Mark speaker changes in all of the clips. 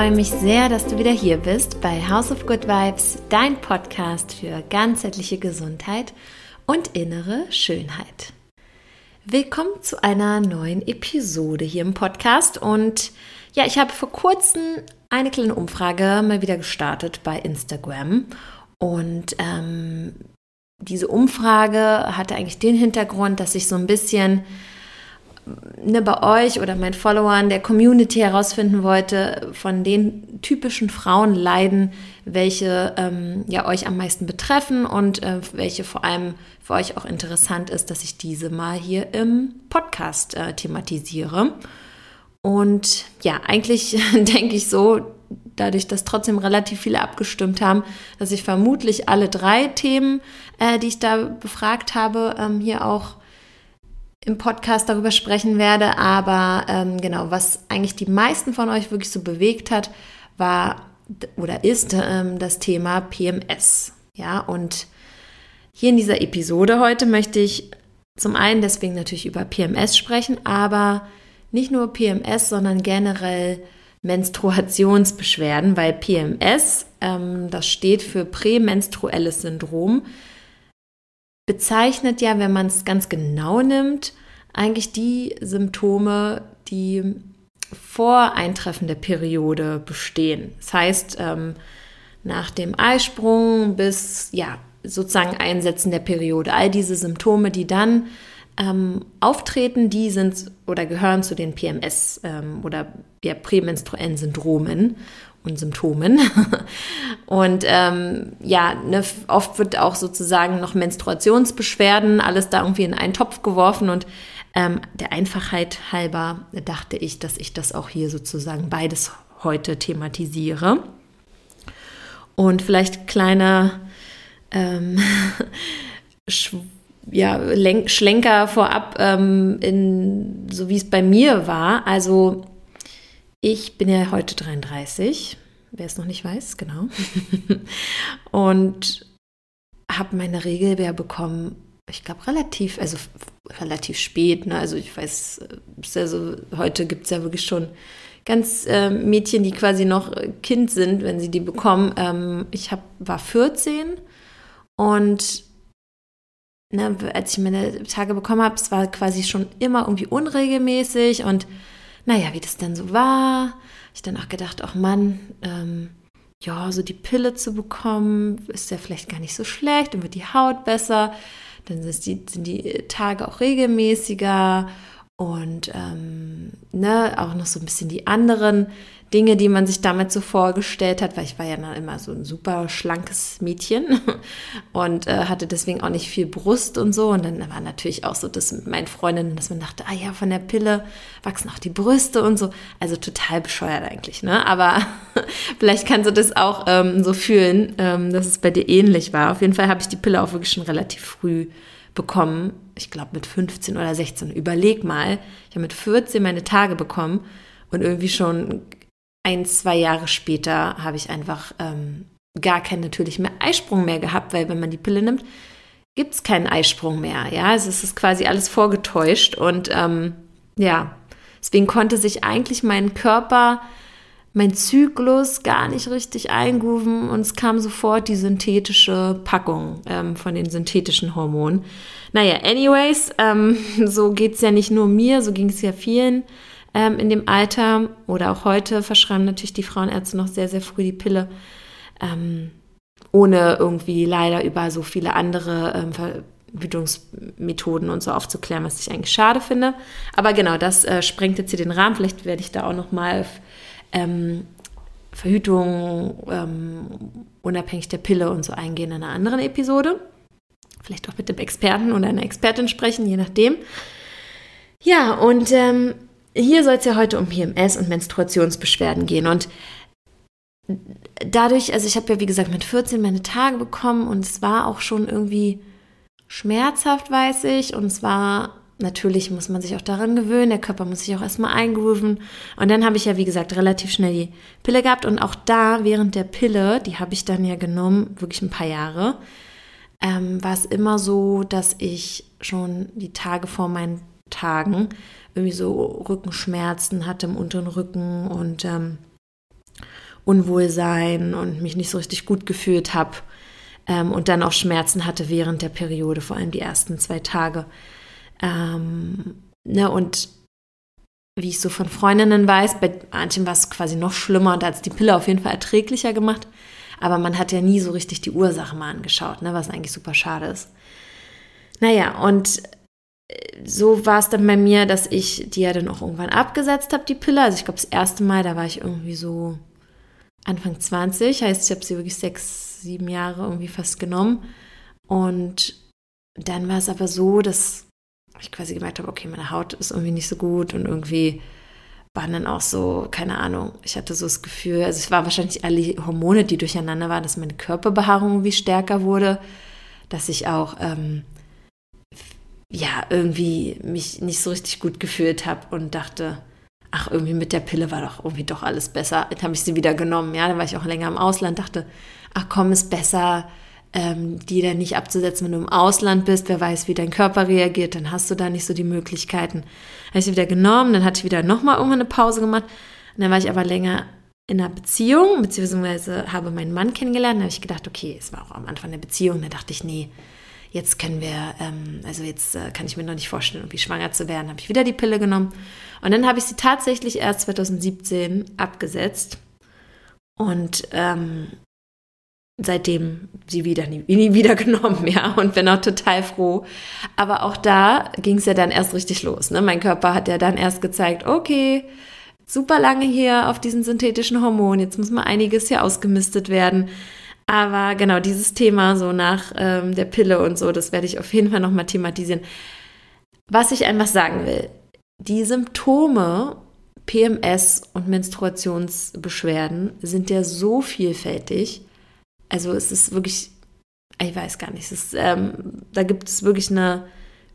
Speaker 1: Freue mich sehr, dass du wieder hier bist bei House of Good Vibes, dein Podcast für ganzheitliche Gesundheit und innere Schönheit. Willkommen zu einer neuen Episode hier im Podcast und ja, ich habe vor kurzem eine kleine Umfrage mal wieder gestartet bei Instagram und ähm, diese Umfrage hatte eigentlich den Hintergrund, dass ich so ein bisschen ne, bei euch oder meinen Followern der Community herausfinden wollte, von den typischen Frauenleiden, welche ähm, ja euch am meisten betreffen und äh, welche vor allem für euch auch interessant ist, dass ich diese mal hier im Podcast äh, thematisiere. Und ja, eigentlich denke ich so, dadurch, dass trotzdem relativ viele abgestimmt haben, dass ich vermutlich alle drei Themen, äh, die ich da befragt habe, ähm, hier auch im Podcast darüber sprechen werde. Aber ähm, genau, was eigentlich die meisten von euch wirklich so bewegt hat, war oder ist ähm, das Thema PMS. Ja, und hier in dieser Episode heute möchte ich zum einen deswegen natürlich über PMS sprechen, aber nicht nur PMS, sondern generell Menstruationsbeschwerden, weil PMS, ähm, das steht für prämenstruelles Syndrom, bezeichnet ja, wenn man es ganz genau nimmt, eigentlich die Symptome, die vor Eintreffen der Periode bestehen. Das heißt, ähm, nach dem Eisprung bis ja sozusagen Einsetzen der Periode. All diese Symptome, die dann ähm, auftreten, die sind oder gehören zu den PMS ähm, oder ja, prämenstruellen Syndromen und Symptomen. und ähm, ja, ne, oft wird auch sozusagen noch Menstruationsbeschwerden, alles da irgendwie in einen Topf geworfen und ähm, der Einfachheit halber dachte ich, dass ich das auch hier sozusagen beides heute thematisiere. Und vielleicht kleiner ähm, ja, Lenk Schlenker vorab, ähm, in, so wie es bei mir war. Also ich bin ja heute 33, wer es noch nicht weiß, genau. und habe meine Regelwehr bekommen, ich glaube, relativ, also relativ spät. Ne? Also ich weiß, also heute gibt es ja wirklich schon ganz äh, Mädchen, die quasi noch Kind sind, wenn sie die bekommen. Ähm, ich hab, war 14 und ne, als ich meine Tage bekommen habe, es war quasi schon immer irgendwie unregelmäßig und naja, wie das dann so war, ich dann auch gedacht, ach Mann, ähm, ja, so die Pille zu bekommen, ist ja vielleicht gar nicht so schlecht, dann wird die Haut besser, dann sind die, die Tage auch regelmäßiger und ähm, ne, auch noch so ein bisschen die anderen Dinge, die man sich damit so vorgestellt hat, weil ich war ja dann immer so ein super schlankes Mädchen und äh, hatte deswegen auch nicht viel Brust und so. Und dann war natürlich auch so das mit meinen Freundinnen, dass man dachte, ah ja, von der Pille wachsen auch die Brüste und so. Also total bescheuert eigentlich, ne? Aber vielleicht kannst du das auch ähm, so fühlen, ähm, dass es bei dir ähnlich war. Auf jeden Fall habe ich die Pille auch wirklich schon relativ früh bekommen. Ich glaube mit 15 oder 16. Überleg mal, ich habe mit 14 meine Tage bekommen und irgendwie schon ein, zwei Jahre später habe ich einfach ähm, gar keinen natürlichen mehr Eisprung mehr gehabt, weil wenn man die Pille nimmt, gibt es keinen Eisprung mehr. Ja, also es ist quasi alles vorgetäuscht und ähm, ja, deswegen konnte sich eigentlich mein Körper, mein Zyklus gar nicht richtig eingrooven und es kam sofort die synthetische Packung ähm, von den synthetischen Hormonen. Naja, anyways, ähm, so geht es ja nicht nur mir, so ging es ja vielen ähm, in dem Alter oder auch heute verschreiben natürlich die Frauenärzte noch sehr, sehr früh die Pille, ähm, ohne irgendwie leider über so viele andere ähm, Verhütungsmethoden und so aufzuklären, was ich eigentlich schade finde. Aber genau, das äh, sprengt jetzt hier den Rahmen. Vielleicht werde ich da auch noch mal ähm, Verhütung ähm, unabhängig der Pille und so eingehen in einer anderen Episode. Vielleicht auch mit dem Experten oder einer Expertin sprechen, je nachdem. Ja, und ähm, hier soll es ja heute um PMS und Menstruationsbeschwerden gehen. Und dadurch, also ich habe ja wie gesagt mit 14 meine Tage bekommen und es war auch schon irgendwie schmerzhaft, weiß ich. Und es war natürlich, muss man sich auch daran gewöhnen, der Körper muss sich auch erstmal eingrooven. Und dann habe ich ja wie gesagt relativ schnell die Pille gehabt. Und auch da während der Pille, die habe ich dann ja genommen, wirklich ein paar Jahre, ähm, war es immer so, dass ich schon die Tage vor meinen Tagen irgendwie so Rückenschmerzen hatte im unteren Rücken und ähm, Unwohlsein und mich nicht so richtig gut gefühlt habe ähm, und dann auch Schmerzen hatte während der Periode, vor allem die ersten zwei Tage. Ähm, ne, und wie ich so von Freundinnen weiß, bei manchen war es quasi noch schlimmer und da hat es die Pille auf jeden Fall erträglicher gemacht. Aber man hat ja nie so richtig die Ursache mal angeschaut, ne, was eigentlich super schade ist. Naja, und so war es dann bei mir, dass ich die ja dann auch irgendwann abgesetzt habe, die Pille. Also ich glaube, das erste Mal, da war ich irgendwie so Anfang 20, heißt, ich habe sie wirklich sechs, sieben Jahre irgendwie fast genommen. Und dann war es aber so, dass ich quasi gemerkt habe, okay, meine Haut ist irgendwie nicht so gut und irgendwie waren dann auch so, keine Ahnung, ich hatte so das Gefühl, also es war wahrscheinlich alle Hormone, die durcheinander waren, dass meine Körperbehaarung irgendwie stärker wurde, dass ich auch, ähm, ja, irgendwie mich nicht so richtig gut gefühlt habe und dachte, ach, irgendwie mit der Pille war doch irgendwie doch alles besser. Dann habe ich sie wieder genommen, ja, dann war ich auch länger im Ausland, dachte, ach komm, ist besser, ähm, die dann nicht abzusetzen, wenn du im Ausland bist. Wer weiß, wie dein Körper reagiert, dann hast du da nicht so die Möglichkeiten. Habe ich sie wieder genommen, dann hatte ich wieder nochmal irgendwann eine Pause gemacht. Und dann war ich aber länger in einer Beziehung, beziehungsweise habe meinen Mann kennengelernt. Da habe ich gedacht, okay, es war auch am Anfang der Beziehung. Da dachte ich, nee, jetzt können wir, ähm, also jetzt äh, kann ich mir noch nicht vorstellen, irgendwie schwanger zu werden. Habe ich wieder die Pille genommen. Und dann habe ich sie tatsächlich erst 2017 abgesetzt. Und ähm, seitdem sie wieder nie, nie wieder genommen, ja, und bin auch total froh. Aber auch da ging es ja dann erst richtig los. Ne? Mein Körper hat ja dann erst gezeigt, okay, super lange hier auf diesen synthetischen Hormonen, jetzt muss mal einiges hier ausgemistet werden. Aber genau dieses Thema so nach ähm, der Pille und so, das werde ich auf jeden Fall nochmal thematisieren. Was ich einfach sagen will, die Symptome PMS und Menstruationsbeschwerden sind ja so vielfältig also es ist wirklich, ich weiß gar nicht, ist, ähm, da gibt es wirklich eine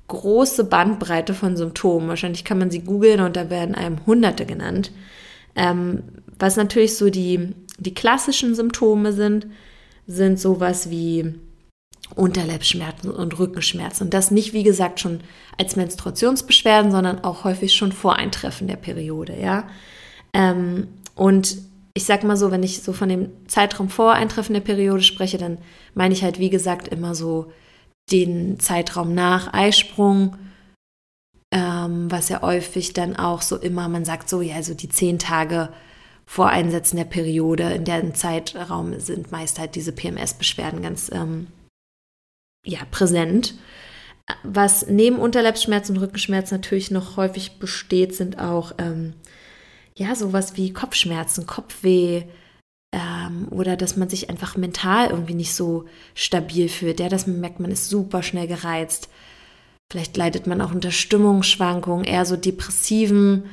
Speaker 1: große Bandbreite von Symptomen. Wahrscheinlich kann man sie googeln und da werden einem Hunderte genannt. Ähm, was natürlich so die, die klassischen Symptome sind, sind sowas wie Unterleibsschmerzen und Rückenschmerzen. Und das nicht, wie gesagt, schon als Menstruationsbeschwerden, sondern auch häufig schon vor Eintreffen der Periode, ja. Ähm, und ich sag mal so, wenn ich so von dem Zeitraum vor Eintreffen der Periode spreche, dann meine ich halt, wie gesagt, immer so den Zeitraum nach Eisprung, ähm, was ja häufig dann auch so immer, man sagt so, ja, also die zehn Tage vor Einsetzen der Periode, in deren Zeitraum sind meist halt diese PMS-Beschwerden ganz ähm, ja, präsent. Was neben Unterleibsschmerzen und Rückenschmerzen natürlich noch häufig besteht, sind auch ähm, ja, sowas wie Kopfschmerzen, Kopfweh ähm, oder dass man sich einfach mental irgendwie nicht so stabil fühlt. Ja, dass man merkt, man ist super schnell gereizt. Vielleicht leidet man auch unter Stimmungsschwankungen, eher so depressiven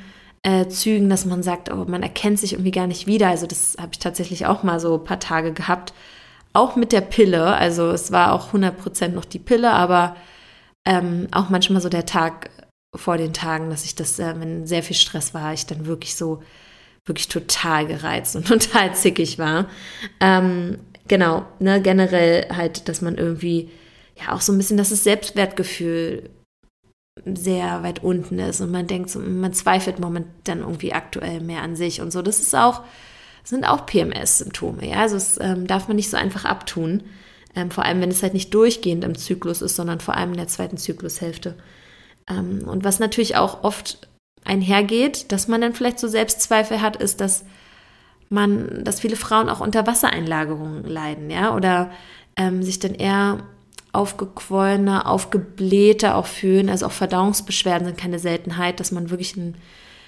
Speaker 1: äh, Zügen, dass man sagt, oh, man erkennt sich irgendwie gar nicht wieder. Also das habe ich tatsächlich auch mal so ein paar Tage gehabt. Auch mit der Pille. Also es war auch 100% noch die Pille, aber ähm, auch manchmal so der Tag vor den Tagen, dass ich das, äh, wenn sehr viel Stress war, ich dann wirklich so, wirklich total gereizt und total zickig war. Ähm, genau, ne, generell halt, dass man irgendwie, ja, auch so ein bisschen, dass das Selbstwertgefühl sehr weit unten ist und man denkt, so, man zweifelt momentan irgendwie aktuell mehr an sich und so. Das ist auch, sind auch PMS-Symptome, ja, also das ähm, darf man nicht so einfach abtun. Ähm, vor allem, wenn es halt nicht durchgehend im Zyklus ist, sondern vor allem in der zweiten Zyklushälfte. Ähm, und was natürlich auch oft einhergeht, dass man dann vielleicht so Selbstzweifel hat, ist, dass man, dass viele Frauen auch unter Wassereinlagerungen leiden, ja, oder ähm, sich dann eher aufgequollener, aufgeblähter auch fühlen. Also auch Verdauungsbeschwerden sind keine Seltenheit, dass man wirklich ein,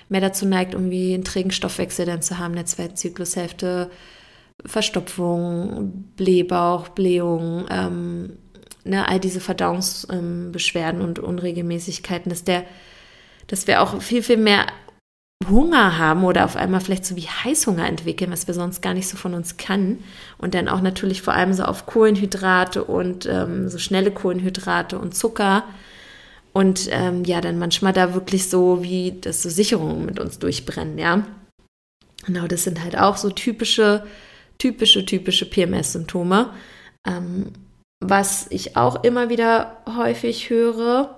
Speaker 1: mehr dazu neigt, irgendwie einen trägen Stoffwechsel dann zu haben der zweiten Zyklushälfte. Verstopfung, Blähbauch, Blähung, ähm, ne, all diese Verdauungsbeschwerden und Unregelmäßigkeiten, dass der, dass wir auch viel, viel mehr Hunger haben oder auf einmal vielleicht so wie Heißhunger entwickeln, was wir sonst gar nicht so von uns kann. Und dann auch natürlich vor allem so auf Kohlenhydrate und ähm, so schnelle Kohlenhydrate und Zucker. Und ähm, ja, dann manchmal da wirklich so wie das so Sicherungen mit uns durchbrennen, ja. Genau, das sind halt auch so typische, typische, typische PMS-Symptome. Ähm, was ich auch immer wieder häufig höre,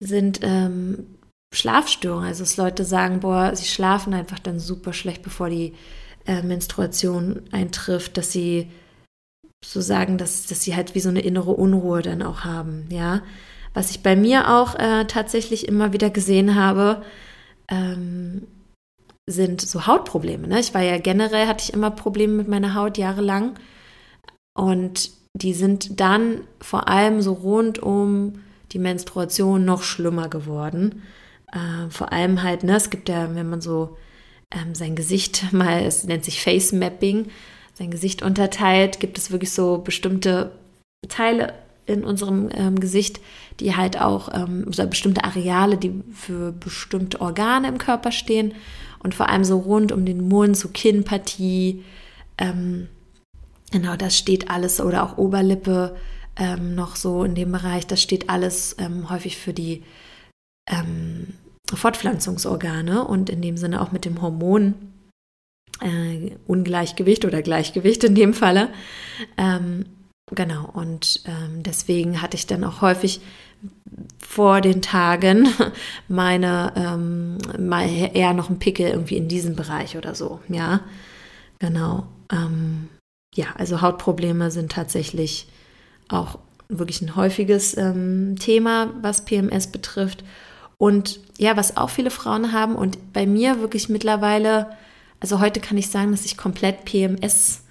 Speaker 1: sind ähm, Schlafstörungen. Also dass Leute sagen, boah, sie schlafen einfach dann super schlecht, bevor die äh, Menstruation eintrifft, dass sie so sagen, dass, dass sie halt wie so eine innere Unruhe dann auch haben, ja. Was ich bei mir auch äh, tatsächlich immer wieder gesehen habe, ähm, sind so Hautprobleme. Ne? Ich war ja generell, hatte ich immer Probleme mit meiner Haut jahrelang. Und die sind dann vor allem so rund um die Menstruation noch schlimmer geworden. Äh, vor allem halt, ne, es gibt ja, wenn man so ähm, sein Gesicht mal, es nennt sich Face Mapping, sein Gesicht unterteilt, gibt es wirklich so bestimmte Teile in unserem ähm, Gesicht, die halt auch, ähm, so bestimmte Areale, die für bestimmte Organe im Körper stehen und vor allem so rund um den Mund, so Kinnpartie, ähm, genau, das steht alles oder auch Oberlippe ähm, noch so in dem Bereich, das steht alles ähm, häufig für die ähm, Fortpflanzungsorgane und in dem Sinne auch mit dem Hormon äh, Ungleichgewicht oder Gleichgewicht in dem Falle. Ähm, genau, und ähm, deswegen hatte ich dann auch häufig vor den Tagen meine ähm, mal eher noch ein Pickel irgendwie in diesem Bereich oder so. Ja, genau. Ähm, ja, also Hautprobleme sind tatsächlich auch wirklich ein häufiges ähm, Thema, was PMS betrifft. Und ja, was auch viele Frauen haben und bei mir wirklich mittlerweile, also heute kann ich sagen, dass ich komplett PMS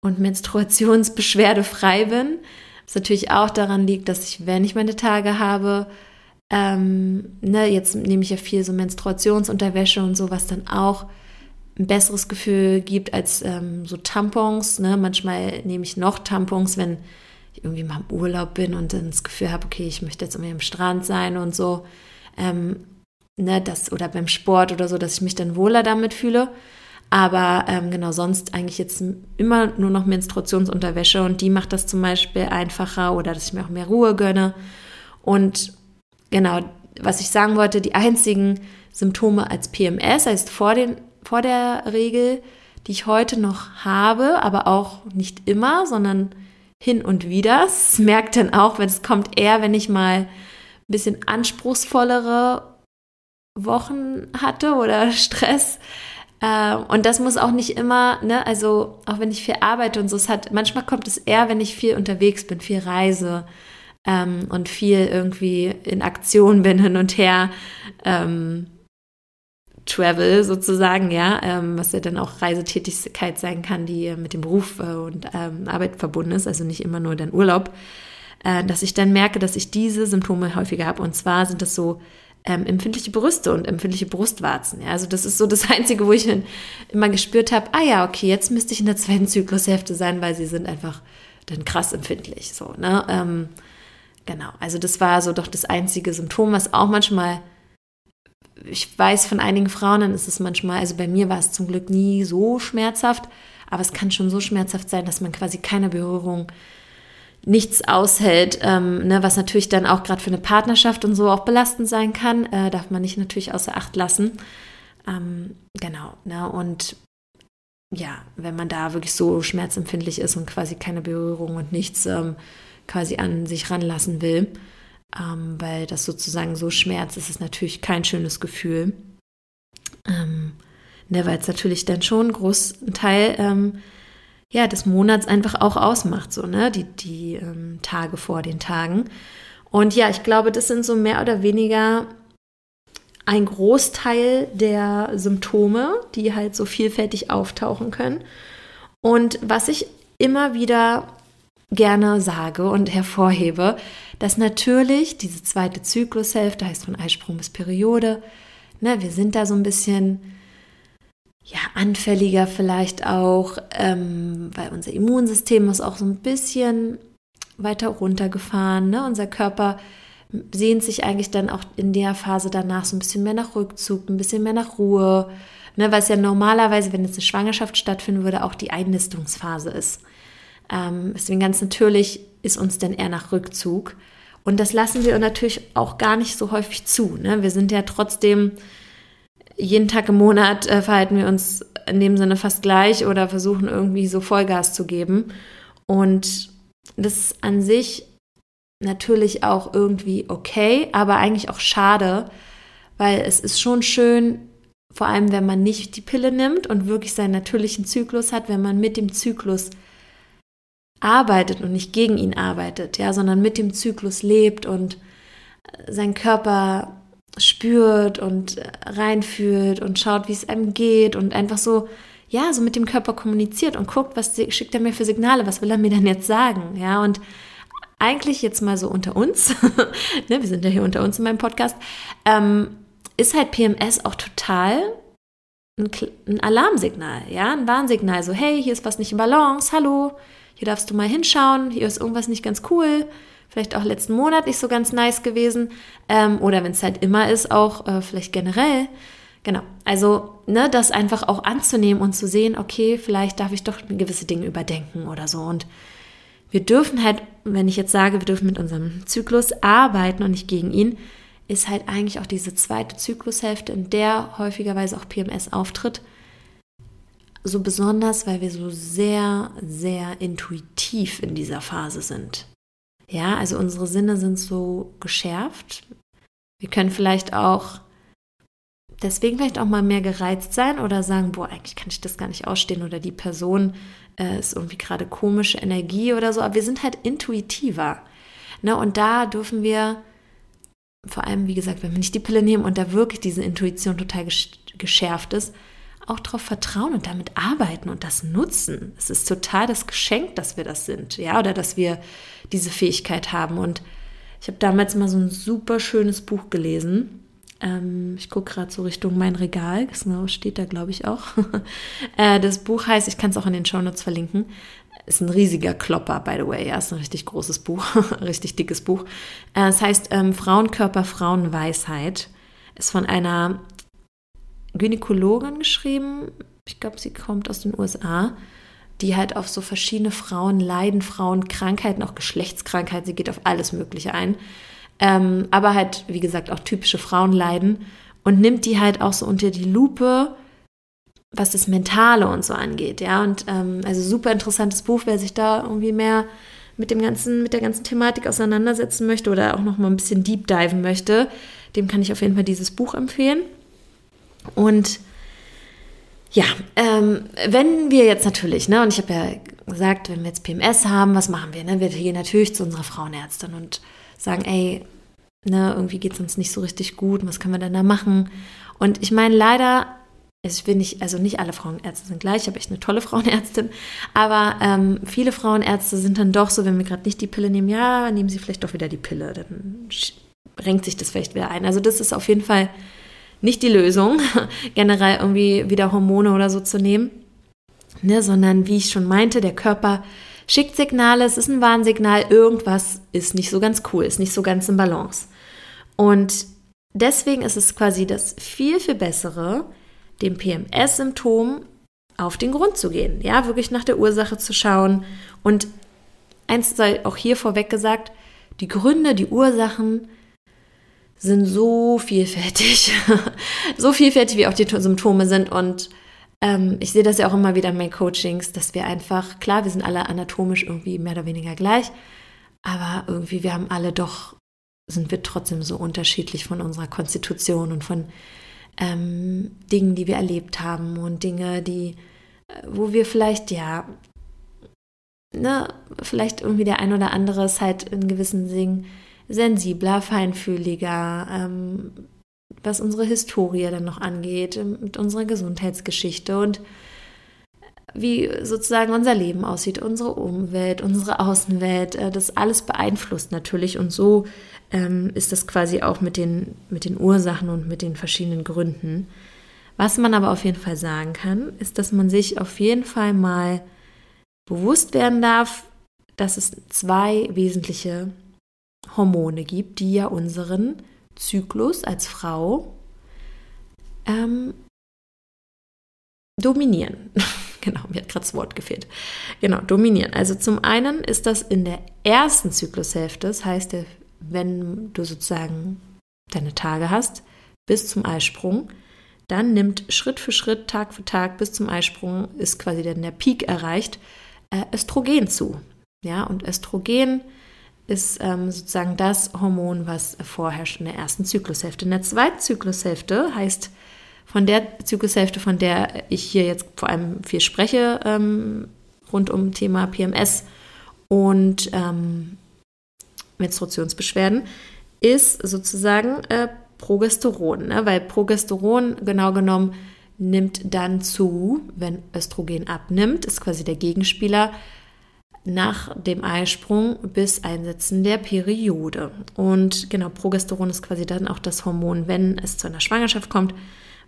Speaker 1: und Menstruationsbeschwerde frei bin. Was natürlich auch daran liegt, dass ich, wenn ich meine Tage habe, ähm, ne, jetzt nehme ich ja viel so Menstruationsunterwäsche und so, was dann auch ein besseres Gefühl gibt als ähm, so Tampons. Ne? Manchmal nehme ich noch Tampons, wenn ich irgendwie mal im Urlaub bin und dann das Gefühl habe, okay, ich möchte jetzt irgendwie am Strand sein und so. Ähm, ne, das, oder beim Sport oder so, dass ich mich dann wohler damit fühle. Aber ähm, genau, sonst eigentlich jetzt immer nur noch Menstruationsunterwäsche und die macht das zum Beispiel einfacher oder dass ich mir auch mehr Ruhe gönne. Und genau, was ich sagen wollte, die einzigen Symptome als PMS, heißt vor, den, vor der Regel, die ich heute noch habe, aber auch nicht immer, sondern hin und wieder. Das merkt dann auch, wenn es kommt eher, wenn ich mal ein bisschen anspruchsvollere Wochen hatte oder Stress, äh, und das muss auch nicht immer, ne, also auch wenn ich viel arbeite und so, es hat, manchmal kommt es eher, wenn ich viel unterwegs bin, viel reise ähm, und viel irgendwie in Aktion bin, hin und her. Ähm, Travel sozusagen, ja, ähm, was ja dann auch Reisetätigkeit sein kann, die mit dem Beruf äh, und ähm, Arbeit verbunden ist, also nicht immer nur dein Urlaub, äh, dass ich dann merke, dass ich diese Symptome häufiger habe. Und zwar sind das so ähm, empfindliche Brüste und empfindliche Brustwarzen. Ja? Also das ist so das Einzige, wo ich immer gespürt habe, ah ja, okay, jetzt müsste ich in der zweiten Zyklushälfte sein, weil sie sind einfach dann krass empfindlich. So, ne? Ähm, genau, also das war so doch das einzige Symptom, was auch manchmal, ich weiß von einigen Frauen, dann ist es manchmal, also bei mir war es zum Glück nie so schmerzhaft, aber es kann schon so schmerzhaft sein, dass man quasi keine Berührung nichts aushält, ähm, ne, was natürlich dann auch gerade für eine Partnerschaft und so auch belastend sein kann, äh, darf man nicht natürlich außer Acht lassen. Ähm, genau, ne, und ja, wenn man da wirklich so schmerzempfindlich ist und quasi keine Berührung und nichts ähm, quasi an sich ranlassen will, ähm, weil das sozusagen so schmerzt, ist es natürlich kein schönes Gefühl. Ähm, ne, weil es natürlich dann schon einen großen Teil ähm, ja, des Monats einfach auch ausmacht, so, ne, die, die ähm, Tage vor den Tagen. Und ja, ich glaube, das sind so mehr oder weniger ein Großteil der Symptome, die halt so vielfältig auftauchen können. Und was ich immer wieder gerne sage und hervorhebe, dass natürlich diese zweite Zyklushälfte heißt von Eisprung bis Periode, ne, wir sind da so ein bisschen ja, anfälliger vielleicht auch, ähm, weil unser Immunsystem ist auch so ein bisschen weiter runtergefahren. Ne? Unser Körper sehnt sich eigentlich dann auch in der Phase danach so ein bisschen mehr nach Rückzug, ein bisschen mehr nach Ruhe. Ne? Weil es ja normalerweise, wenn jetzt eine Schwangerschaft stattfinden würde, auch die Einnistungsphase ist. Ähm, deswegen ganz natürlich ist uns dann eher nach Rückzug. Und das lassen wir natürlich auch gar nicht so häufig zu. Ne? Wir sind ja trotzdem jeden Tag im Monat äh, verhalten wir uns in dem Sinne fast gleich oder versuchen irgendwie so Vollgas zu geben. Und das ist an sich natürlich auch irgendwie okay, aber eigentlich auch schade, weil es ist schon schön, vor allem wenn man nicht die Pille nimmt und wirklich seinen natürlichen Zyklus hat, wenn man mit dem Zyklus arbeitet und nicht gegen ihn arbeitet, ja, sondern mit dem Zyklus lebt und seinen Körper spürt und reinfühlt und schaut, wie es einem geht und einfach so, ja, so mit dem Körper kommuniziert und guckt, was schickt er mir für Signale, was will er mir denn jetzt sagen, ja, und eigentlich jetzt mal so unter uns, ne, wir sind ja hier unter uns in meinem Podcast, ähm, ist halt PMS auch total ein, ein, Alarmsignal, ja, ein Warnsignal. So, hey, hier ist was nicht in Balance, hallo, hier darfst du mal hinschauen, hier ist irgendwas nicht ganz cool, vielleicht auch letzten Monat nicht so ganz nice gewesen. Ähm, oder wenn es halt immer ist, auch äh, vielleicht generell. Genau, also ne, das einfach auch anzunehmen und zu sehen, okay, vielleicht darf ich doch gewisse Dinge überdenken oder so. Und wir dürfen halt, wenn ich jetzt sage, wir dürfen mit unserem Zyklus arbeiten und nicht gegen ihn, ist halt eigentlich auch diese zweite Zyklushälfte, in der häufigerweise auch PMS auftritt, so besonders, weil wir so sehr, sehr intuitiv in dieser Phase sind. Ja, also unsere Sinne sind so geschärft. Wir können vielleicht auch deswegen vielleicht auch mal mehr gereizt sein oder sagen, boah, eigentlich kann ich das gar nicht ausstehen oder die Person äh, ist irgendwie gerade komische Energie oder so. Aber wir sind halt intuitiver. Ne? Und da dürfen wir, vor allem, wie gesagt, wenn wir nicht die Pille nehmen und da wirklich diese Intuition total geschärft ist, auch darauf vertrauen und damit arbeiten und das nutzen. Es ist total das Geschenk, dass wir das sind, ja, oder dass wir diese Fähigkeit haben. Und ich habe damals mal so ein super schönes Buch gelesen. Ähm, ich gucke gerade so Richtung mein Regal, genau steht da, glaube ich, auch. äh, das Buch heißt, ich kann es auch in den Shownotes verlinken, ist ein riesiger Klopper, by the way. Ja, ist ein richtig großes Buch, richtig dickes Buch. Äh, es heißt ähm, Frauenkörper, Frauenweisheit. Ist von einer Gynäkologin geschrieben. Ich glaube, sie kommt aus den USA, die halt auf so verschiedene Frauen leiden, Frauenkrankheiten, auch Geschlechtskrankheiten. Sie geht auf alles Mögliche ein. Ähm, aber halt, wie gesagt, auch typische Frauen leiden und nimmt die halt auch so unter die Lupe, was das Mentale und so angeht. Ja, und ähm, also super interessantes Buch, wer sich da irgendwie mehr mit dem ganzen, mit der ganzen Thematik auseinandersetzen möchte oder auch noch mal ein bisschen deep diven möchte, dem kann ich auf jeden Fall dieses Buch empfehlen. Und ja, ähm, wenn wir jetzt natürlich, ne, und ich habe ja gesagt, wenn wir jetzt PMS haben, was machen wir? Ne? Wir gehen natürlich zu unserer Frauenärztin und sagen, ey, ne, irgendwie geht es uns nicht so richtig gut, was können wir denn da machen? Und ich meine, leider, ich will nicht, also nicht alle Frauenärzte sind gleich, ich habe echt eine tolle Frauenärztin, aber ähm, viele Frauenärzte sind dann doch so, wenn wir gerade nicht die Pille nehmen, ja, nehmen sie vielleicht doch wieder die Pille, dann renkt sich das vielleicht wieder ein. Also das ist auf jeden Fall nicht die Lösung, generell irgendwie wieder Hormone oder so zu nehmen, ne, sondern wie ich schon meinte, der Körper schickt Signale, es ist ein Warnsignal, irgendwas ist nicht so ganz cool, ist nicht so ganz im Balance. Und deswegen ist es quasi das viel, viel bessere, dem PMS-Symptom auf den Grund zu gehen, ja, wirklich nach der Ursache zu schauen. Und eins sei auch hier vorweg gesagt, die Gründe, die Ursachen sind so vielfältig, so vielfältig wie auch die Symptome sind. Und ähm, ich sehe das ja auch immer wieder in meinen Coachings, dass wir einfach, klar, wir sind alle anatomisch irgendwie mehr oder weniger gleich, aber irgendwie wir haben alle doch, sind wir trotzdem so unterschiedlich von unserer Konstitution und von ähm, Dingen, die wir erlebt haben und Dinge, die, äh, wo wir vielleicht, ja, ne, vielleicht irgendwie der ein oder andere ist halt in gewissen Dingen sensibler, feinfühliger, ähm, was unsere Historie dann noch angeht, ähm, mit unserer Gesundheitsgeschichte und wie sozusagen unser Leben aussieht, unsere Umwelt, unsere Außenwelt, äh, das alles beeinflusst natürlich und so ähm, ist das quasi auch mit den, mit den Ursachen und mit den verschiedenen Gründen. Was man aber auf jeden Fall sagen kann, ist, dass man sich auf jeden Fall mal bewusst werden darf, dass es zwei wesentliche Hormone gibt, die ja unseren Zyklus als Frau ähm, dominieren. genau, mir hat gerade das Wort gefehlt. Genau, dominieren. Also zum einen ist das in der ersten Zyklushälfte, das heißt, wenn du sozusagen deine Tage hast, bis zum Eisprung, dann nimmt Schritt für Schritt, Tag für Tag bis zum Eisprung, ist quasi dann der Peak erreicht, äh, Östrogen zu. Ja, und Östrogen ist ähm, sozusagen das Hormon, was vorherrscht in der ersten Zyklushälfte. In der zweiten Zyklushälfte heißt von der Zyklushälfte, von der ich hier jetzt vor allem viel spreche, ähm, rund um Thema PMS und ähm, Menstruationsbeschwerden, ist sozusagen äh, Progesteron, ne? weil Progesteron genau genommen nimmt dann zu, wenn Östrogen abnimmt, ist quasi der Gegenspieler nach dem Eisprung bis Einsetzen der Periode. Und genau, Progesteron ist quasi dann auch das Hormon, wenn es zu einer Schwangerschaft kommt,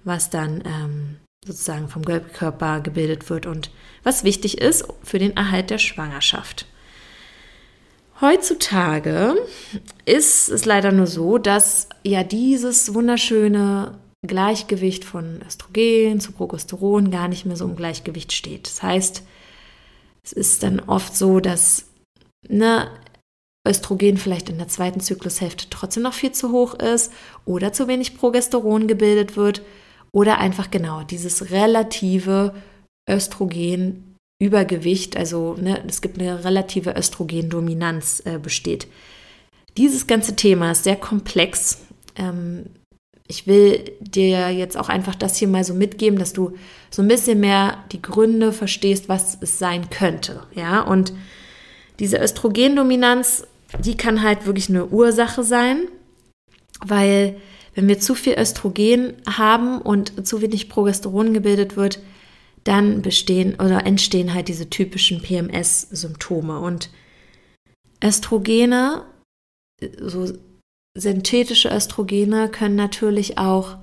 Speaker 1: was dann ähm, sozusagen vom Körper gebildet wird und was wichtig ist für den Erhalt der Schwangerschaft. Heutzutage ist es leider nur so, dass ja dieses wunderschöne Gleichgewicht von Östrogen zu Progesteron gar nicht mehr so im Gleichgewicht steht. Das heißt, es ist dann oft so, dass ne, Östrogen vielleicht in der zweiten Zyklushälfte trotzdem noch viel zu hoch ist oder zu wenig Progesteron gebildet wird oder einfach genau dieses relative Östrogenübergewicht, also ne, es gibt eine relative Östrogendominanz äh, besteht. Dieses ganze Thema ist sehr komplex. Ähm, ich will dir jetzt auch einfach das hier mal so mitgeben, dass du so ein bisschen mehr die Gründe verstehst, was es sein könnte. Ja, und diese Östrogendominanz, die kann halt wirklich eine Ursache sein, weil wenn wir zu viel Östrogen haben und zu wenig Progesteron gebildet wird, dann bestehen oder entstehen halt diese typischen PMS-Symptome. Und Östrogene, so synthetische Östrogene können natürlich auch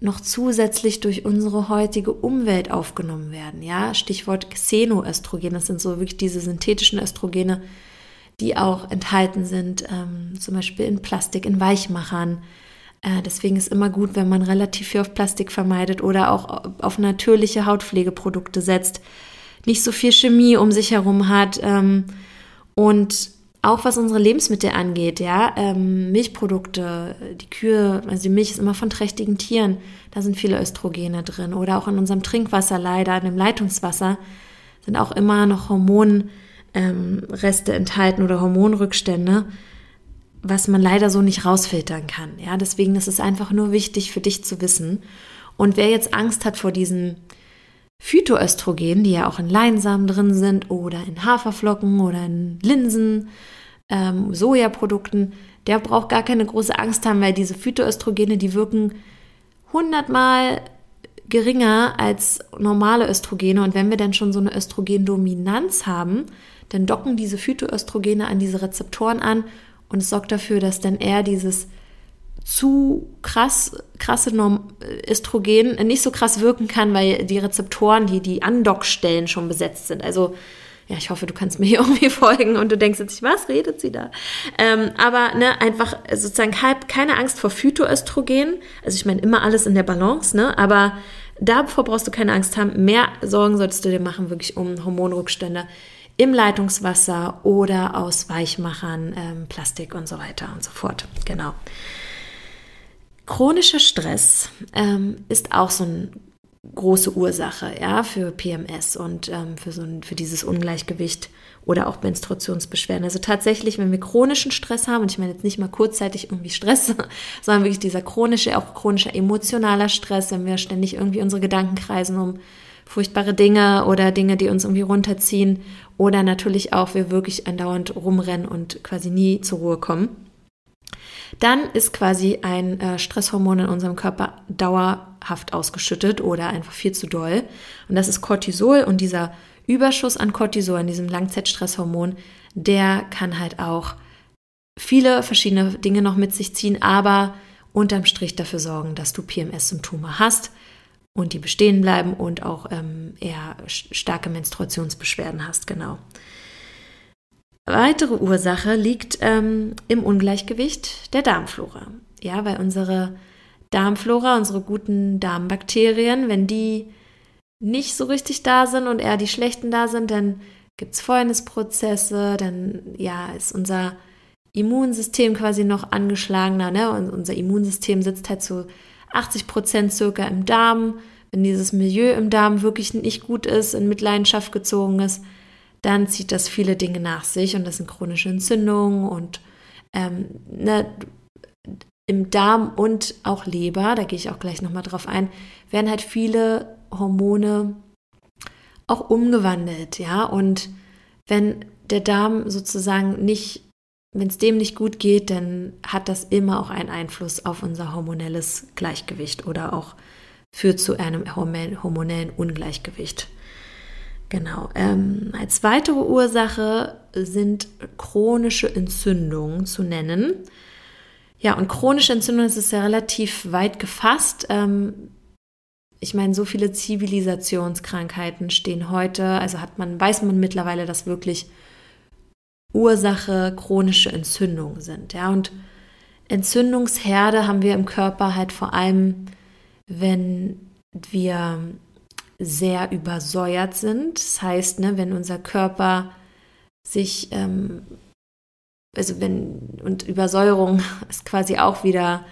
Speaker 1: noch zusätzlich durch unsere heutige Umwelt aufgenommen werden. Ja, Stichwort Xenoöstrogen, das sind so wirklich diese synthetischen Östrogene, die auch enthalten sind, ähm, zum Beispiel in Plastik, in Weichmachern. Äh, deswegen ist immer gut, wenn man relativ viel auf Plastik vermeidet oder auch auf natürliche Hautpflegeprodukte setzt, nicht so viel Chemie um sich herum hat ähm, und auch was unsere Lebensmittel angeht, ja, ähm, Milchprodukte, die Kühe, also die Milch ist immer von trächtigen Tieren, da sind viele Östrogene drin. Oder auch in unserem Trinkwasser leider, in dem Leitungswasser, sind auch immer noch Hormonreste ähm, enthalten oder Hormonrückstände, was man leider so nicht rausfiltern kann. Ja, deswegen ist es einfach nur wichtig für dich zu wissen. Und wer jetzt Angst hat vor diesen Phytoöstrogen, die ja auch in Leinsamen drin sind oder in Haferflocken oder in Linsen, ähm, Sojaprodukten, der braucht gar keine große Angst haben, weil diese Phytoöstrogene, die wirken hundertmal geringer als normale Östrogene. Und wenn wir dann schon so eine Östrogendominanz haben, dann docken diese Phytoöstrogene an diese Rezeptoren an und es sorgt dafür, dass dann eher dieses zu krass, krasse Norm Östrogen nicht so krass wirken kann, weil die Rezeptoren, die die Andockstellen schon besetzt sind. Also ja, ich hoffe, du kannst mir hier irgendwie folgen und du denkst jetzt, was redet sie da? Ähm, aber ne, einfach sozusagen keine Angst vor Phytoöstrogen. Also ich meine immer alles in der Balance, ne? Aber davor brauchst du keine Angst haben. Mehr Sorgen solltest du dir machen, wirklich um Hormonrückstände im Leitungswasser oder aus Weichmachern, ähm, Plastik und so weiter und so fort. Genau. Chronischer Stress ähm, ist auch so eine große Ursache ja, für PMS und ähm, für, so ein, für dieses Ungleichgewicht oder auch Menstruationsbeschwerden. Also tatsächlich, wenn wir chronischen Stress haben, und ich meine jetzt nicht mal kurzzeitig irgendwie Stress, sondern wirklich dieser chronische, auch chronischer emotionaler Stress, wenn wir ständig irgendwie unsere Gedanken kreisen um furchtbare Dinge oder Dinge, die uns irgendwie runterziehen oder natürlich auch wir wirklich andauernd rumrennen und quasi nie zur Ruhe kommen dann ist quasi ein äh, Stresshormon in unserem Körper dauerhaft ausgeschüttet oder einfach viel zu doll. Und das ist Cortisol und dieser Überschuss an Cortisol, an diesem Langzeitstresshormon, der kann halt auch viele verschiedene Dinge noch mit sich ziehen, aber unterm Strich dafür sorgen, dass du PMS-Symptome hast und die bestehen bleiben und auch ähm, eher starke Menstruationsbeschwerden hast, genau. Weitere Ursache liegt ähm, im Ungleichgewicht der Darmflora. Ja, weil unsere Darmflora, unsere guten Darmbakterien, wenn die nicht so richtig da sind und eher die schlechten da sind, dann gibt es Fäulnisprozesse, dann ja, ist unser Immunsystem quasi noch angeschlagener. Ne? Und unser Immunsystem sitzt halt zu 80 Prozent circa im Darm. Wenn dieses Milieu im Darm wirklich nicht gut ist, in Mitleidenschaft gezogen ist, dann zieht das viele Dinge nach sich und das sind chronische Entzündungen und ähm, ne, im Darm und auch Leber, da gehe ich auch gleich nochmal drauf ein, werden halt viele Hormone auch umgewandelt, ja. Und wenn der Darm sozusagen nicht, wenn es dem nicht gut geht, dann hat das immer auch einen Einfluss auf unser hormonelles Gleichgewicht oder auch führt zu einem hormonellen Ungleichgewicht. Genau. Ähm, als weitere Ursache sind chronische Entzündungen zu nennen. Ja, und chronische Entzündung ist ja relativ weit gefasst. Ähm, ich meine, so viele Zivilisationskrankheiten stehen heute, also hat man, weiß man mittlerweile, dass wirklich Ursache chronische Entzündungen sind. Ja, und Entzündungsherde haben wir im Körper halt vor allem, wenn wir sehr übersäuert sind. Das heißt, ne, wenn unser Körper sich ähm, also wenn, und Übersäuerung ist quasi auch wieder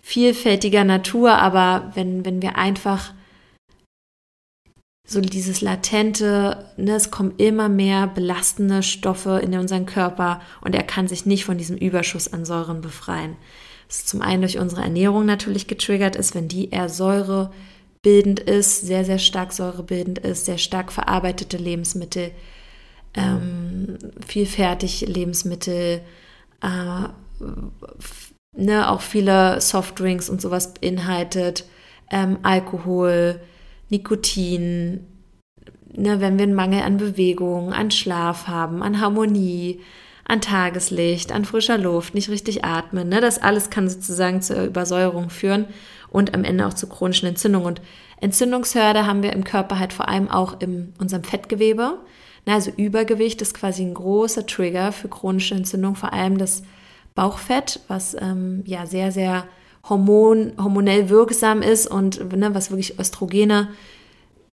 Speaker 1: vielfältiger Natur, aber wenn, wenn wir einfach so dieses latente, ne, es kommen immer mehr belastende Stoffe in unseren Körper und er kann sich nicht von diesem Überschuss an Säuren befreien. Das ist zum einen durch unsere Ernährung natürlich getriggert ist, wenn die eher säurebildend ist, sehr, sehr stark säurebildend ist, sehr stark verarbeitete Lebensmittel, ähm, vielfältig Lebensmittel, äh, ne, auch viele Softdrinks und sowas beinhaltet, ähm, Alkohol, Nikotin, ne, wenn wir einen Mangel an Bewegung, an Schlaf haben, an Harmonie, an Tageslicht, an frischer Luft, nicht richtig atmen. Ne? Das alles kann sozusagen zur Übersäuerung führen und am Ende auch zu chronischen Entzündungen. Und Entzündungsherde haben wir im Körper halt vor allem auch in unserem Fettgewebe. Also Übergewicht ist quasi ein großer Trigger für chronische Entzündung, vor allem das Bauchfett, was ähm, ja sehr, sehr hormon, hormonell wirksam ist und ne, was wirklich Östrogene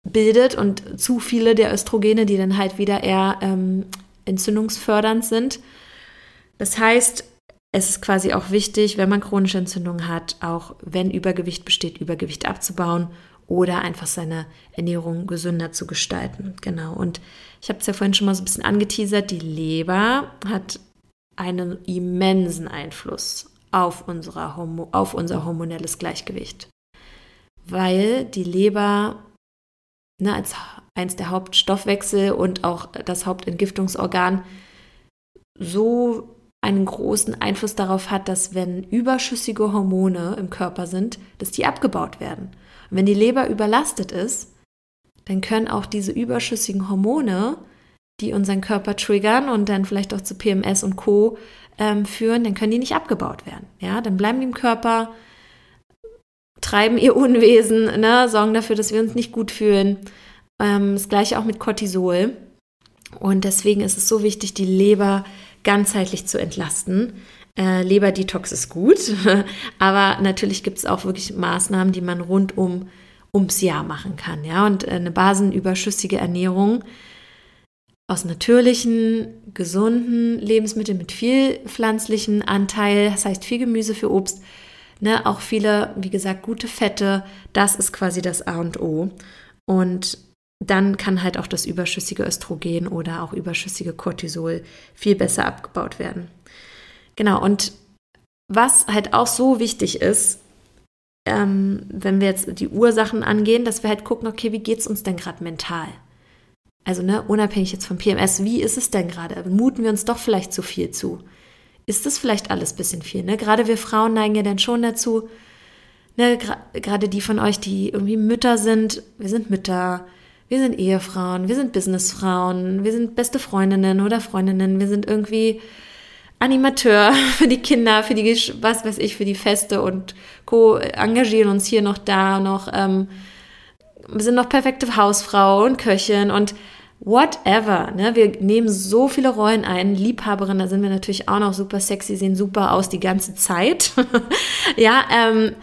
Speaker 1: bildet und zu viele der Östrogene, die dann halt wieder eher ähm, entzündungsfördernd sind. Das heißt, es ist quasi auch wichtig, wenn man chronische Entzündungen hat, auch wenn Übergewicht besteht, Übergewicht abzubauen oder einfach seine Ernährung gesünder zu gestalten. Genau. Und ich habe es ja vorhin schon mal so ein bisschen angeteasert, die Leber hat einen immensen Einfluss auf, unsere Homo, auf unser hormonelles Gleichgewicht. Weil die Leber ne, als eins der Hauptstoffwechsel und auch das Hauptentgiftungsorgan so einen großen Einfluss darauf hat, dass wenn überschüssige Hormone im Körper sind, dass die abgebaut werden. Und wenn die Leber überlastet ist, dann können auch diese überschüssigen Hormone, die unseren Körper triggern und dann vielleicht auch zu PMS und Co. Ähm, führen, dann können die nicht abgebaut werden. Ja, dann bleiben die im Körper, treiben ihr Unwesen, ne, sorgen dafür, dass wir uns nicht gut fühlen. Ähm, das gleiche auch mit Cortisol. Und deswegen ist es so wichtig, die Leber ganzheitlich zu entlasten. Äh, Leberdetox ist gut, aber natürlich gibt es auch wirklich Maßnahmen, die man rund um ums Jahr machen kann. Ja, und äh, eine basenüberschüssige Ernährung aus natürlichen, gesunden Lebensmitteln mit viel pflanzlichen Anteil, das heißt viel Gemüse für Obst, ne, auch viele, wie gesagt, gute Fette, das ist quasi das A und O. Und dann kann halt auch das überschüssige Östrogen oder auch überschüssige Cortisol viel besser abgebaut werden. Genau, und was halt auch so wichtig ist, ähm, wenn wir jetzt die Ursachen angehen, dass wir halt gucken, okay, wie geht es uns denn gerade mental? Also, ne, unabhängig jetzt vom PMS, wie ist es denn gerade? Muten wir uns doch vielleicht zu viel zu? Ist das vielleicht alles ein bisschen viel? Ne? Gerade wir Frauen neigen ja dann schon dazu, ne, gerade die von euch, die irgendwie Mütter sind, wir sind Mütter, wir sind Ehefrauen, wir sind Businessfrauen, wir sind beste Freundinnen oder Freundinnen, wir sind irgendwie Animateur für die Kinder, für die, was weiß ich, für die Feste und Co. engagieren uns hier noch da noch. Ähm, wir sind noch perfekte Hausfrau und Köchin und whatever. Ne? Wir nehmen so viele Rollen ein. Liebhaberin, da sind wir natürlich auch noch super sexy, sehen super aus die ganze Zeit. ja, ähm,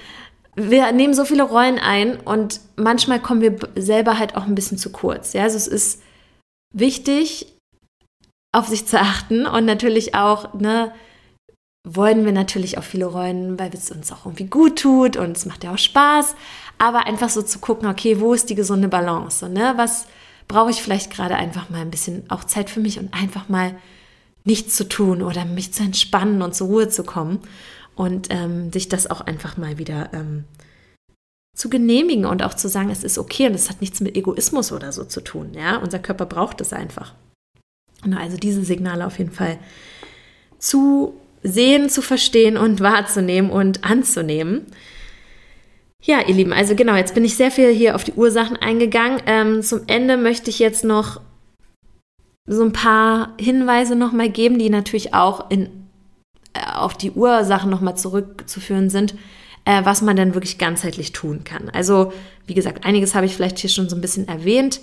Speaker 1: wir nehmen so viele Rollen ein und manchmal kommen wir selber halt auch ein bisschen zu kurz. Ja, also es ist wichtig, auf sich zu achten und natürlich auch, ne, wollen wir natürlich auch viele Rollen, weil es uns auch irgendwie gut tut und es macht ja auch Spaß, aber einfach so zu gucken, okay, wo ist die gesunde Balance, ne? Was brauche ich vielleicht gerade einfach mal ein bisschen auch Zeit für mich und einfach mal nichts zu tun oder mich zu entspannen und zur Ruhe zu kommen. Und ähm, sich das auch einfach mal wieder ähm, zu genehmigen und auch zu sagen, es ist okay und es hat nichts mit Egoismus oder so zu tun. Ja, unser Körper braucht es einfach. Und also diese Signale auf jeden Fall zu sehen, zu verstehen und wahrzunehmen und anzunehmen. Ja, ihr Lieben, also genau, jetzt bin ich sehr viel hier auf die Ursachen eingegangen. Ähm, zum Ende möchte ich jetzt noch so ein paar Hinweise nochmal geben, die natürlich auch in, auf die Ursachen nochmal zurückzuführen sind, äh, was man dann wirklich ganzheitlich tun kann. Also, wie gesagt, einiges habe ich vielleicht hier schon so ein bisschen erwähnt.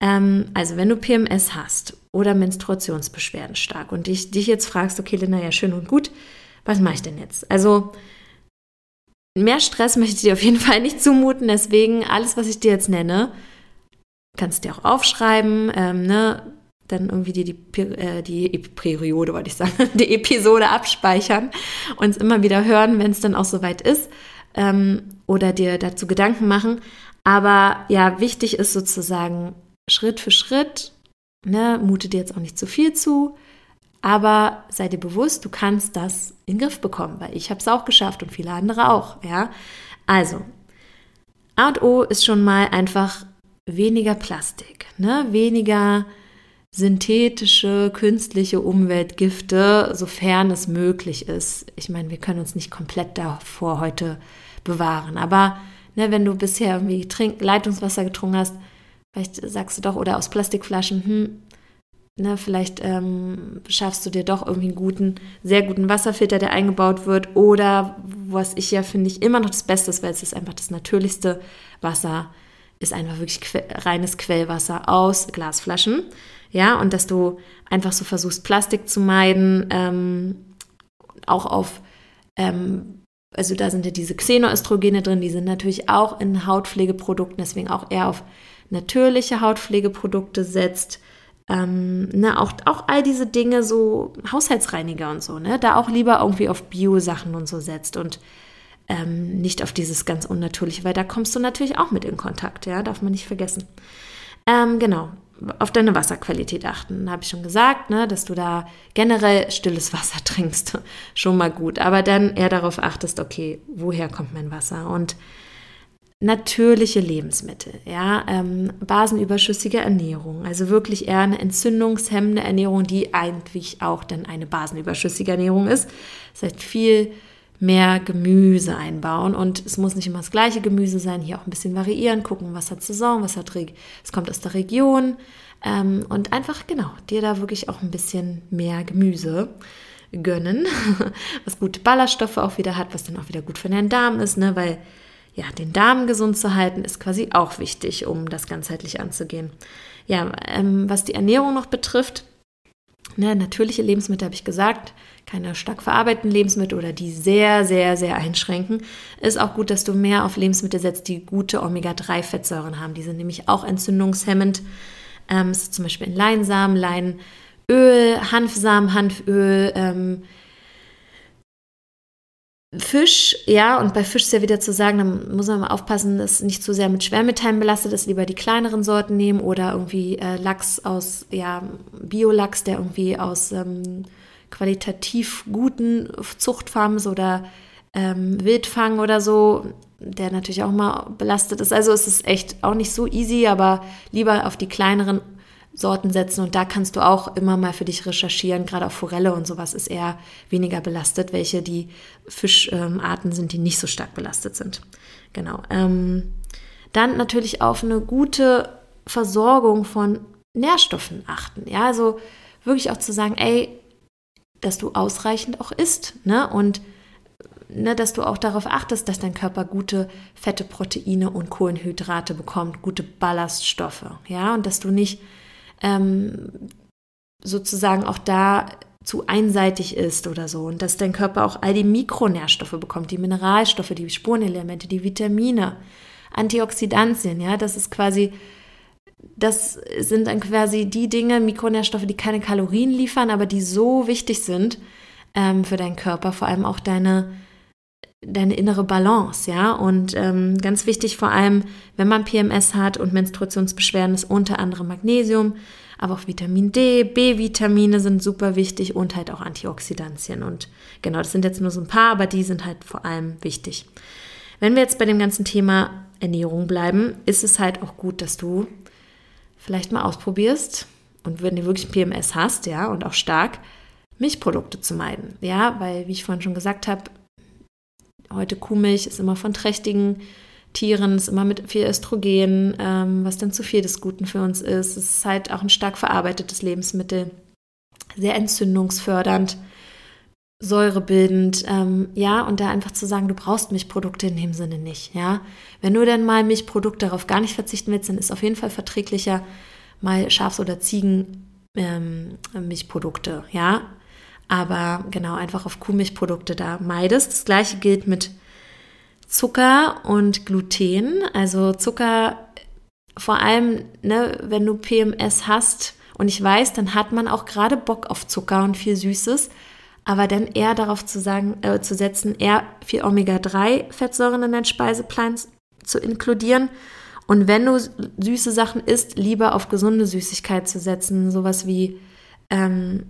Speaker 1: Ähm, also, wenn du PMS hast oder Menstruationsbeschwerden stark und dich, dich jetzt fragst, okay, Linda, ja, schön und gut, was mache ich denn jetzt? Also, mehr Stress möchte ich dir auf jeden Fall nicht zumuten, deswegen alles, was ich dir jetzt nenne, kannst du dir auch aufschreiben, ähm, ne? Dann irgendwie die, die, äh, die Periode, wollte ich sagen, die Episode abspeichern und es immer wieder hören, wenn es dann auch soweit ist ähm, oder dir dazu Gedanken machen. Aber ja, wichtig ist sozusagen Schritt für Schritt, ne, mute dir jetzt auch nicht zu viel zu, aber sei dir bewusst, du kannst das in den Griff bekommen, weil ich habe es auch geschafft und viele andere auch, ja. Also, A und O ist schon mal einfach weniger Plastik, ne, weniger synthetische, künstliche Umweltgifte, sofern es möglich ist. Ich meine, wir können uns nicht komplett davor heute bewahren, aber ne, wenn du bisher irgendwie Trink Leitungswasser getrunken hast, vielleicht sagst du doch, oder aus Plastikflaschen, hm, ne, vielleicht ähm, schaffst du dir doch irgendwie einen guten, sehr guten Wasserfilter, der eingebaut wird, oder was ich ja finde ich immer noch das Beste ist, weil es ist einfach das natürlichste Wasser, ist einfach wirklich que reines Quellwasser aus Glasflaschen ja, und dass du einfach so versuchst, Plastik zu meiden, ähm, auch auf, ähm, also da sind ja diese Xenoöstrogene drin, die sind natürlich auch in Hautpflegeprodukten, deswegen auch eher auf natürliche Hautpflegeprodukte setzt. Ähm, ne, auch, auch all diese Dinge, so Haushaltsreiniger und so, ne, da auch lieber irgendwie auf Bio-Sachen und so setzt und ähm, nicht auf dieses ganz Unnatürliche, weil da kommst du natürlich auch mit in Kontakt, ja, darf man nicht vergessen. Ähm, genau, auf deine Wasserqualität achten. Habe ich schon gesagt, ne, dass du da generell stilles Wasser trinkst. schon mal gut. Aber dann eher darauf achtest, okay, woher kommt mein Wasser? Und natürliche Lebensmittel, ja, ähm, basenüberschüssige Ernährung, also wirklich eher eine entzündungshemmende Ernährung, die eigentlich auch dann eine basenüberschüssige Ernährung ist. Das heißt, viel mehr Gemüse einbauen. Und es muss nicht immer das gleiche Gemüse sein, hier auch ein bisschen variieren, gucken, was hat Saison, was hat es kommt aus der Region. Ähm, und einfach, genau, dir da wirklich auch ein bisschen mehr Gemüse gönnen, was gute Ballaststoffe auch wieder hat, was dann auch wieder gut für deinen Darm ist, ne? weil ja, den Darm gesund zu halten, ist quasi auch wichtig, um das ganzheitlich anzugehen. Ja, ähm, was die Ernährung noch betrifft, ne, natürliche Lebensmittel habe ich gesagt, keine stark verarbeiteten Lebensmittel oder die sehr, sehr, sehr einschränken, ist auch gut, dass du mehr auf Lebensmittel setzt, die gute Omega-3-Fettsäuren haben. Die sind nämlich auch entzündungshemmend. Ähm, zum Beispiel in Leinsamen, Leinöl, Hanfsamen, Hanföl, ähm, Fisch, ja, und bei Fisch ist ja wieder zu sagen, da muss man mal aufpassen, dass nicht zu sehr mit Schwermetallen belastet ist, lieber die kleineren Sorten nehmen oder irgendwie äh, Lachs aus, ja, Biolachs, der irgendwie aus ähm, qualitativ guten Zuchtfarms oder ähm, Wildfang oder so, der natürlich auch mal belastet ist. Also es ist echt auch nicht so easy, aber lieber auf die kleineren Sorten setzen und da kannst du auch immer mal für dich recherchieren, gerade auf Forelle und sowas ist eher weniger belastet, welche die Fischarten sind, die nicht so stark belastet sind. Genau. Ähm, dann natürlich auf eine gute Versorgung von Nährstoffen achten. Ja, also wirklich auch zu sagen, ey, dass du ausreichend auch isst, ne? Und ne, dass du auch darauf achtest, dass dein Körper gute Fette, Proteine und Kohlenhydrate bekommt, gute Ballaststoffe, ja, und dass du nicht ähm, sozusagen auch da zu einseitig ist oder so. Und dass dein Körper auch all die Mikronährstoffe bekommt, die Mineralstoffe, die Spurenelemente, die Vitamine, Antioxidantien, ja, das ist quasi das sind dann quasi die Dinge, Mikronährstoffe, die keine Kalorien liefern, aber die so wichtig sind ähm, für deinen Körper, vor allem auch deine deine innere Balance, ja. Und ähm, ganz wichtig vor allem, wenn man PMS hat und Menstruationsbeschwerden, ist unter anderem Magnesium, aber auch Vitamin D, B-Vitamine sind super wichtig und halt auch Antioxidantien. Und genau, das sind jetzt nur so ein paar, aber die sind halt vor allem wichtig. Wenn wir jetzt bei dem ganzen Thema Ernährung bleiben, ist es halt auch gut, dass du vielleicht mal ausprobierst und wenn du wirklich PMS hast, ja, und auch stark, Milchprodukte zu meiden. Ja, weil, wie ich vorhin schon gesagt habe, heute Kuhmilch ist immer von trächtigen Tieren, ist immer mit viel Östrogen, ähm, was dann zu viel des Guten für uns ist. Es ist halt auch ein stark verarbeitetes Lebensmittel, sehr entzündungsfördernd, säurebildend, ähm, ja, und da einfach zu sagen, du brauchst Milchprodukte in dem Sinne nicht, ja. Wenn du dann mal Milchprodukte darauf gar nicht verzichten willst, dann ist auf jeden Fall verträglicher mal Schafs- oder Ziegen ähm, Milchprodukte, ja. Aber genau, einfach auf Kuhmilchprodukte da meidest. Das gleiche gilt mit Zucker und Gluten. Also Zucker, vor allem, ne, wenn du PMS hast, und ich weiß, dann hat man auch gerade Bock auf Zucker und viel Süßes, aber dann eher darauf zu sagen, äh, zu setzen, eher viel Omega-3-Fettsäuren in deinen Speiseplan zu inkludieren. Und wenn du süße Sachen isst, lieber auf gesunde Süßigkeit zu setzen, sowas wie ähm,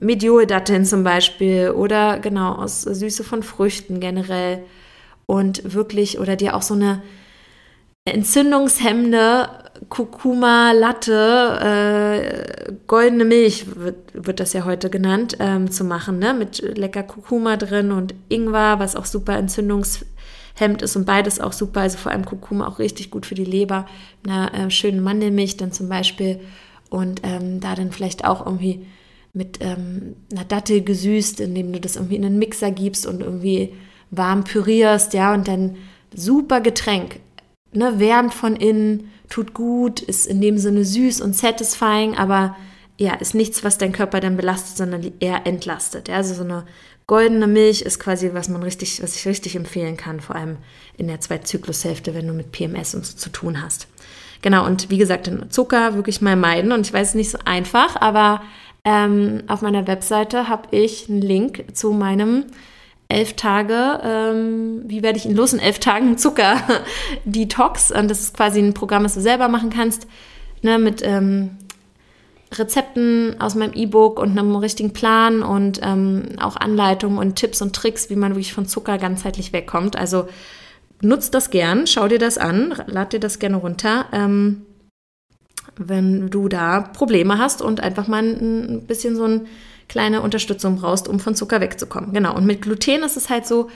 Speaker 1: Medioldatteln zum Beispiel oder genau aus Süße von Früchten generell und wirklich oder dir auch so eine entzündungshemmende Kurkuma Latte, äh, goldene Milch wird, wird das ja heute genannt, ähm, zu machen, ne? mit lecker Kurkuma drin und Ingwer, was auch super entzündungshemmend ist und beides auch super, also vor allem Kurkuma auch richtig gut für die Leber, einer äh, schönen Mandelmilch dann zum Beispiel und ähm, da dann vielleicht auch irgendwie mit ähm, einer Dattel gesüßt, indem du das irgendwie in einen Mixer gibst und irgendwie warm pürierst, ja, und dann super Getränk, ne, wärmt von innen, tut gut, ist in dem Sinne süß und satisfying, aber ja, ist nichts, was dein Körper dann belastet, sondern eher entlastet. Ja, also so eine goldene Milch ist quasi, was man richtig, was ich richtig empfehlen kann, vor allem in der Zweitzyklushälfte, wenn du mit PMS und so zu tun hast. Genau, und wie gesagt, Zucker wirklich mal meiden. Und ich weiß, nicht so einfach, aber ähm, auf meiner Webseite habe ich einen Link zu meinem elf Tage, ähm, wie werde ich ihn los in elf Tagen Zucker-Detox. Und das ist quasi ein Programm, das du selber machen kannst, ne, mit ähm, Rezepten aus meinem E-Book und einem richtigen Plan und ähm, auch Anleitungen und Tipps und Tricks, wie man wirklich von Zucker ganzheitlich wegkommt. Also nutzt das gern, schau dir das an, lad dir das gerne runter. Ähm, wenn du da Probleme hast und einfach mal ein bisschen so eine kleine Unterstützung brauchst, um von Zucker wegzukommen. Genau. Und mit Gluten ist es halt so,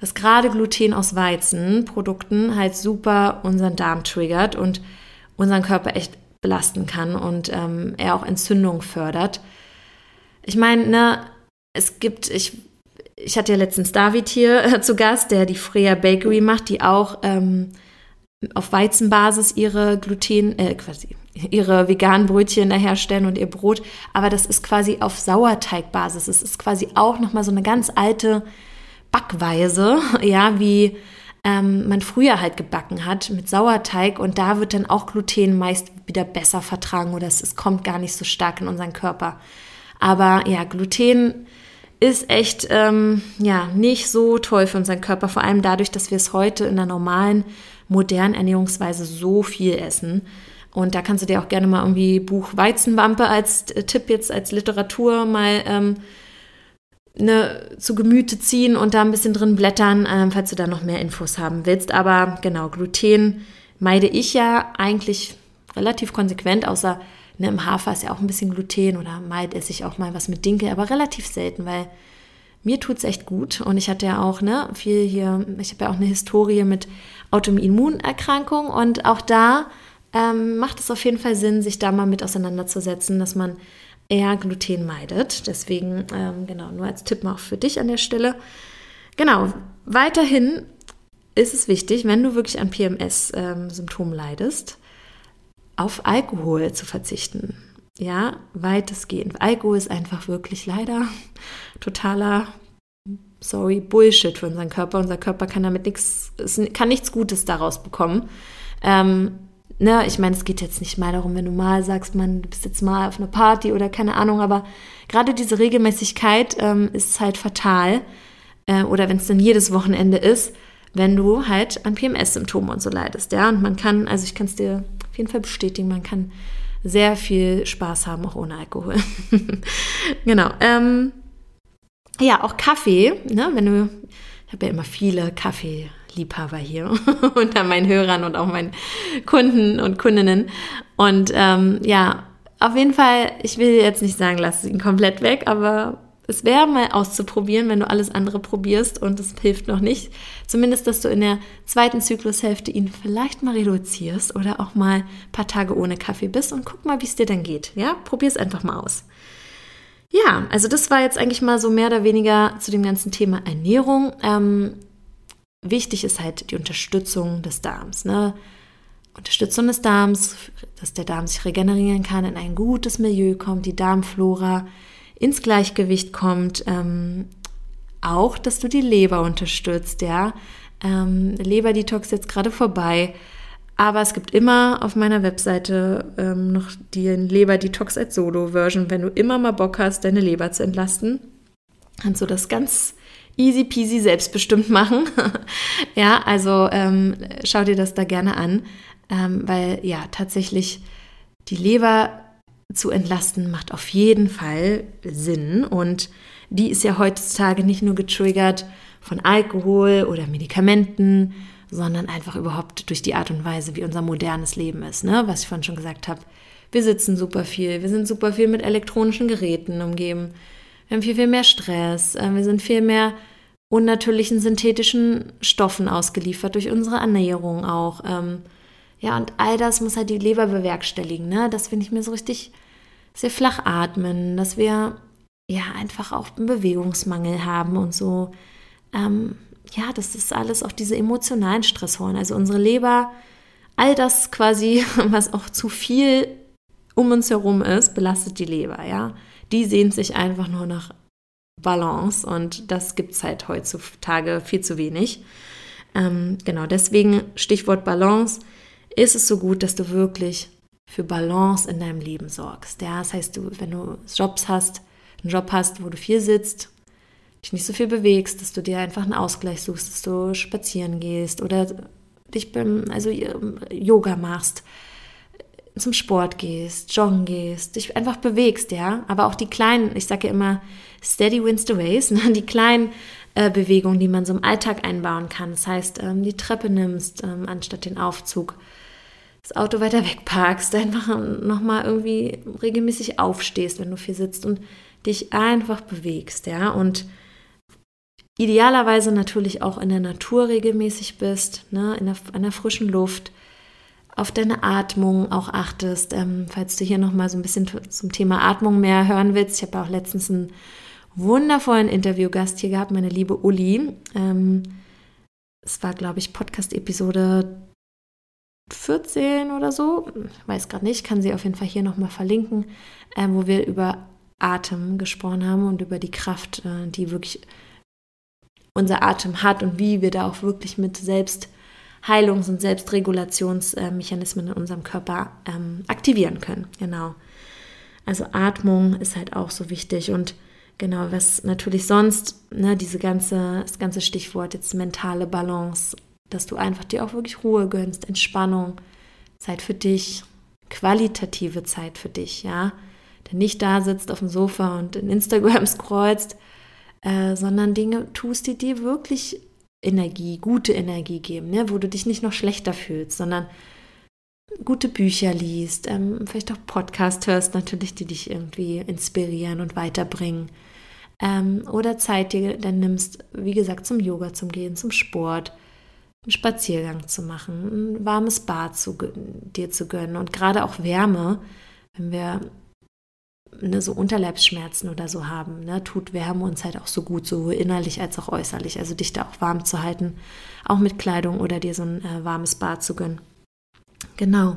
Speaker 1: dass gerade Gluten aus Weizenprodukten halt super unseren Darm triggert und unseren Körper echt belasten kann und ähm, er auch Entzündung fördert. Ich meine, ne, es gibt, ich, ich hatte ja letztens David hier äh, zu Gast, der die Freya Bakery macht, die auch ähm, auf Weizenbasis ihre Gluten, äh, quasi ihre veganen Brötchen da herstellen und ihr Brot, aber das ist quasi auf Sauerteigbasis. Es ist quasi auch nochmal so eine ganz alte Backweise, ja, wie ähm, man früher halt gebacken hat mit Sauerteig und da wird dann auch Gluten meist wieder besser vertragen oder es, es kommt gar nicht so stark in unseren Körper. Aber ja, Gluten ist echt ähm, ja nicht so toll für unseren Körper, vor allem dadurch, dass wir es heute in der normalen modernen Ernährungsweise so viel essen. Und da kannst du dir auch gerne mal irgendwie Buch Weizenwampe als äh, Tipp jetzt als Literatur mal ähm, ne, zu Gemüte ziehen und da ein bisschen drin blättern, ähm, falls du da noch mehr Infos haben willst. Aber genau, Gluten meide ich ja eigentlich relativ konsequent, außer ne, im Hafer ist ja auch ein bisschen Gluten oder meid esse ich auch mal was mit Dinkel, aber relativ selten, weil mir tut es echt gut. Und ich hatte ja auch ne, viel hier, ich habe ja auch eine Historie mit Autoimmunerkrankung und auch da ähm, macht es auf jeden Fall Sinn, sich da mal mit auseinanderzusetzen, dass man eher Gluten meidet. Deswegen, ähm, genau, nur als Tipp auch für dich an der Stelle. Genau, weiterhin ist es wichtig, wenn du wirklich an PMS-Symptomen ähm, leidest, auf Alkohol zu verzichten. Ja, weitestgehend. Alkohol ist einfach wirklich leider totaler, sorry, Bullshit für unseren Körper. Unser Körper kann damit nichts, kann nichts Gutes daraus bekommen. Ähm, ne, ich meine, es geht jetzt nicht mal darum, wenn du mal sagst, man, du bist jetzt mal auf einer Party oder keine Ahnung, aber gerade diese Regelmäßigkeit ähm, ist halt fatal. äh, oder wenn es dann jedes Wochenende ist, wenn du halt an PMS-Symptomen und so leidest. Ja, und man kann, also ich kann es dir auf jeden Fall bestätigen, man kann sehr viel Spaß haben, auch ohne Alkohol. genau. Ähm, ja, auch Kaffee, ne, wenn du, ich habe ja immer viele Kaffeeliebhaber hier unter meinen Hörern und auch meinen Kunden und Kundinnen. Und ähm, ja, auf jeden Fall, ich will jetzt nicht sagen, lass ihn komplett weg, aber es wäre mal auszuprobieren, wenn du alles andere probierst und es hilft noch nicht. Zumindest, dass du in der zweiten Zyklushälfte ihn vielleicht mal reduzierst oder auch mal ein paar Tage ohne Kaffee bist und guck mal, wie es dir dann geht. Ja, probier es einfach mal aus. Ja, also das war jetzt eigentlich mal so mehr oder weniger zu dem ganzen Thema Ernährung. Ähm, wichtig ist halt die Unterstützung des Darms. Ne? Unterstützung des Darms, dass der Darm sich regenerieren kann, in ein gutes Milieu kommt, die Darmflora ins Gleichgewicht kommt. Ähm, auch, dass du die Leber unterstützt, ja. Ähm, Leberdetox jetzt gerade vorbei. Aber es gibt immer auf meiner Webseite ähm, noch die Leber-Detox als Solo-Version. Wenn du immer mal Bock hast, deine Leber zu entlasten, kannst du das ganz easy peasy selbstbestimmt machen. ja, also ähm, schau dir das da gerne an, ähm, weil ja, tatsächlich die Leber zu entlasten macht auf jeden Fall Sinn und die ist ja heutzutage nicht nur getriggert von Alkohol oder Medikamenten, sondern einfach überhaupt durch die Art und Weise, wie unser modernes Leben ist. Ne? Was ich vorhin schon gesagt habe, wir sitzen super viel, wir sind super viel mit elektronischen Geräten umgeben, wir haben viel, viel mehr Stress, äh, wir sind viel mehr unnatürlichen synthetischen Stoffen ausgeliefert, durch unsere Ernährung auch. Ähm, ja, und all das muss halt die Leber bewerkstelligen, ne? dass wir nicht mehr so richtig sehr flach atmen, dass wir ja einfach auch einen Bewegungsmangel haben und so. Ähm, ja, das ist alles auch diese emotionalen Stressoren. Also unsere Leber, all das quasi, was auch zu viel um uns herum ist, belastet die Leber, ja. Die sehnt sich einfach nur nach Balance und das gibt es halt heutzutage viel zu wenig. Ähm, genau, deswegen Stichwort Balance, ist es so gut, dass du wirklich für Balance in deinem Leben sorgst. Ja, das heißt, du, wenn du Jobs hast, einen Job hast, wo du viel sitzt, dich nicht so viel bewegst, dass du dir einfach einen Ausgleich suchst, dass du spazieren gehst oder dich beim, also Yoga machst, zum Sport gehst, joggen gehst, dich einfach bewegst, ja. Aber auch die kleinen, ich sage ja immer, steady wins the race, ne? die kleinen äh, Bewegungen, die man so im Alltag einbauen kann. Das heißt, ähm, die Treppe nimmst, ähm, anstatt den Aufzug, das Auto weiter wegparkst, einfach nochmal irgendwie regelmäßig aufstehst, wenn du viel sitzt und dich einfach bewegst, ja. Und idealerweise natürlich auch in der Natur regelmäßig bist, ne, in der, in der frischen Luft, auf deine Atmung auch achtest. Ähm, falls du hier nochmal so ein bisschen zum Thema Atmung mehr hören willst, ich habe auch letztens einen wundervollen Interviewgast hier gehabt, meine liebe Uli. Ähm, es war, glaube ich, Podcast-Episode 14 oder so, ich weiß gerade nicht, kann sie auf jeden Fall hier nochmal verlinken, äh, wo wir über Atem gesprochen haben und über die Kraft, äh, die wirklich unser Atem hat und wie wir da auch wirklich mit Selbstheilungs- und Selbstregulationsmechanismen in unserem Körper ähm, aktivieren können. Genau. Also Atmung ist halt auch so wichtig und genau, was natürlich sonst, ne, diese ganze, das ganze Stichwort jetzt mentale Balance, dass du einfach dir auch wirklich Ruhe gönnst, Entspannung, Zeit für dich, qualitative Zeit für dich, ja. Der nicht da sitzt auf dem Sofa und in Instagram scrollst, äh, sondern Dinge tust, die dir wirklich Energie, gute Energie geben, ne? wo du dich nicht noch schlechter fühlst, sondern gute Bücher liest, ähm, vielleicht auch Podcast hörst, natürlich, die dich irgendwie inspirieren und weiterbringen. Ähm, oder Zeit dir dann nimmst, wie gesagt, zum Yoga zum Gehen, zum Sport, einen Spaziergang zu machen, ein warmes Bad zu, dir zu gönnen und gerade auch Wärme, wenn wir ne, so Unterleibsschmerzen oder so haben, ne, tut Wärme uns halt auch so gut, sowohl innerlich als auch äußerlich. Also dich da auch warm zu halten, auch mit Kleidung oder dir so ein äh, warmes Bad zu gönnen. Genau.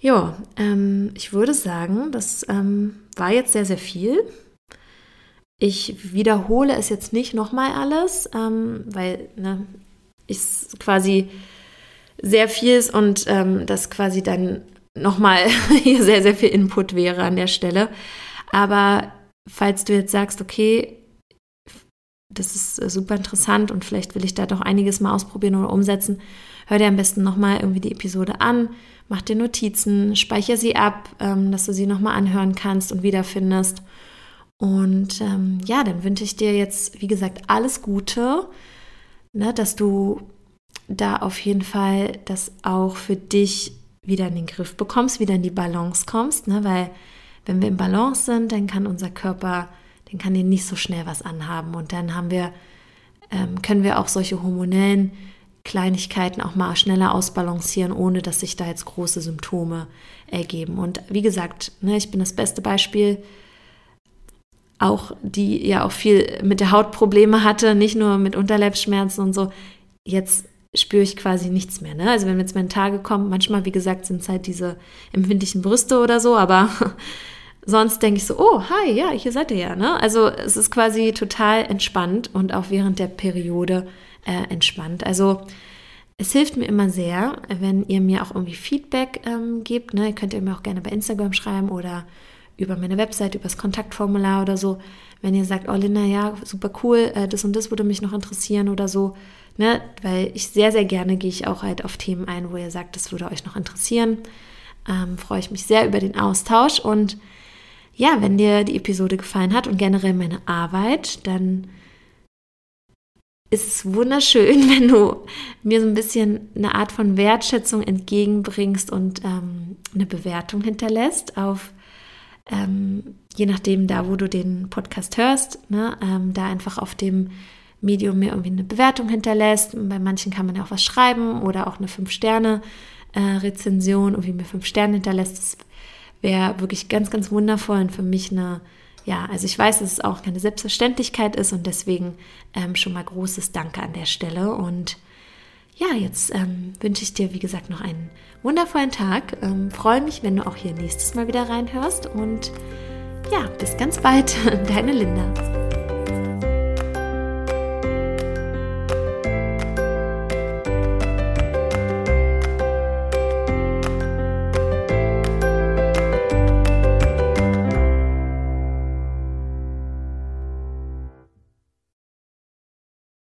Speaker 1: Ja, ähm, ich würde sagen, das ähm, war jetzt sehr, sehr viel. Ich wiederhole es jetzt nicht nochmal alles, ähm, weil ne, ich quasi sehr viel ist und ähm, das quasi dann nochmal hier sehr, sehr viel Input wäre an der Stelle. Aber falls du jetzt sagst, okay, das ist äh, super interessant und vielleicht will ich da doch einiges mal ausprobieren oder umsetzen, hör dir am besten nochmal irgendwie die Episode an, mach dir Notizen, speicher sie ab, ähm, dass du sie nochmal anhören kannst und wiederfindest. Und ähm, ja, dann wünsche ich dir jetzt, wie gesagt, alles Gute, ne, dass du da auf jeden Fall das auch für dich wieder in den Griff bekommst, wieder in die Balance kommst, ne, weil wenn wir im Balance sind, dann kann unser Körper, dann kann dir nicht so schnell was anhaben und dann haben wir, ähm, können wir auch solche hormonellen Kleinigkeiten auch mal schneller ausbalancieren, ohne dass sich da jetzt große Symptome ergeben. Und wie gesagt, ne, ich bin das beste Beispiel, auch die ja auch viel mit der Haut Probleme hatte, nicht nur mit Unterleibsschmerzen und so. Jetzt spüre ich quasi nichts mehr. Ne? Also wenn jetzt meine Tage kommen, manchmal, wie gesagt, sind es halt diese empfindlichen Brüste oder so, aber sonst denke ich so, oh, hi, ja, hier seid ihr ja. Ne? Also es ist quasi total entspannt und auch während der Periode äh, entspannt. Also es hilft mir immer sehr, wenn ihr mir auch irgendwie Feedback ähm, gebt. Ne? Ihr könnt ihr mir auch gerne bei Instagram schreiben oder über meine Website, über das Kontaktformular oder so. Wenn ihr sagt, oh Linda, ja, super cool, äh, das und das würde mich noch interessieren oder so. Ne? Weil ich sehr, sehr gerne gehe ich auch halt auf Themen ein, wo ihr sagt, das würde euch noch interessieren. Ähm, freue ich mich sehr über den Austausch und ja, wenn dir die Episode gefallen hat und generell meine Arbeit, dann ist es wunderschön, wenn du mir so ein bisschen eine Art von Wertschätzung entgegenbringst und ähm, eine Bewertung hinterlässt auf ähm, je nachdem da, wo du den Podcast hörst, ne, ähm, da einfach auf dem Medium mir irgendwie eine Bewertung hinterlässt. Bei manchen kann man ja auch was schreiben oder auch eine 5-Sterne-Rezension, äh, irgendwie mir 5 Sterne hinterlässt. Das wäre wirklich ganz, ganz wundervoll und für mich eine ja, also ich weiß, dass es auch keine Selbstverständlichkeit ist und deswegen ähm, schon mal großes Danke an der Stelle. Und ja, jetzt ähm, wünsche ich dir, wie gesagt, noch einen wundervollen Tag. Ähm, freue mich, wenn du auch hier nächstes Mal wieder reinhörst und ja, bis ganz bald, deine Linda.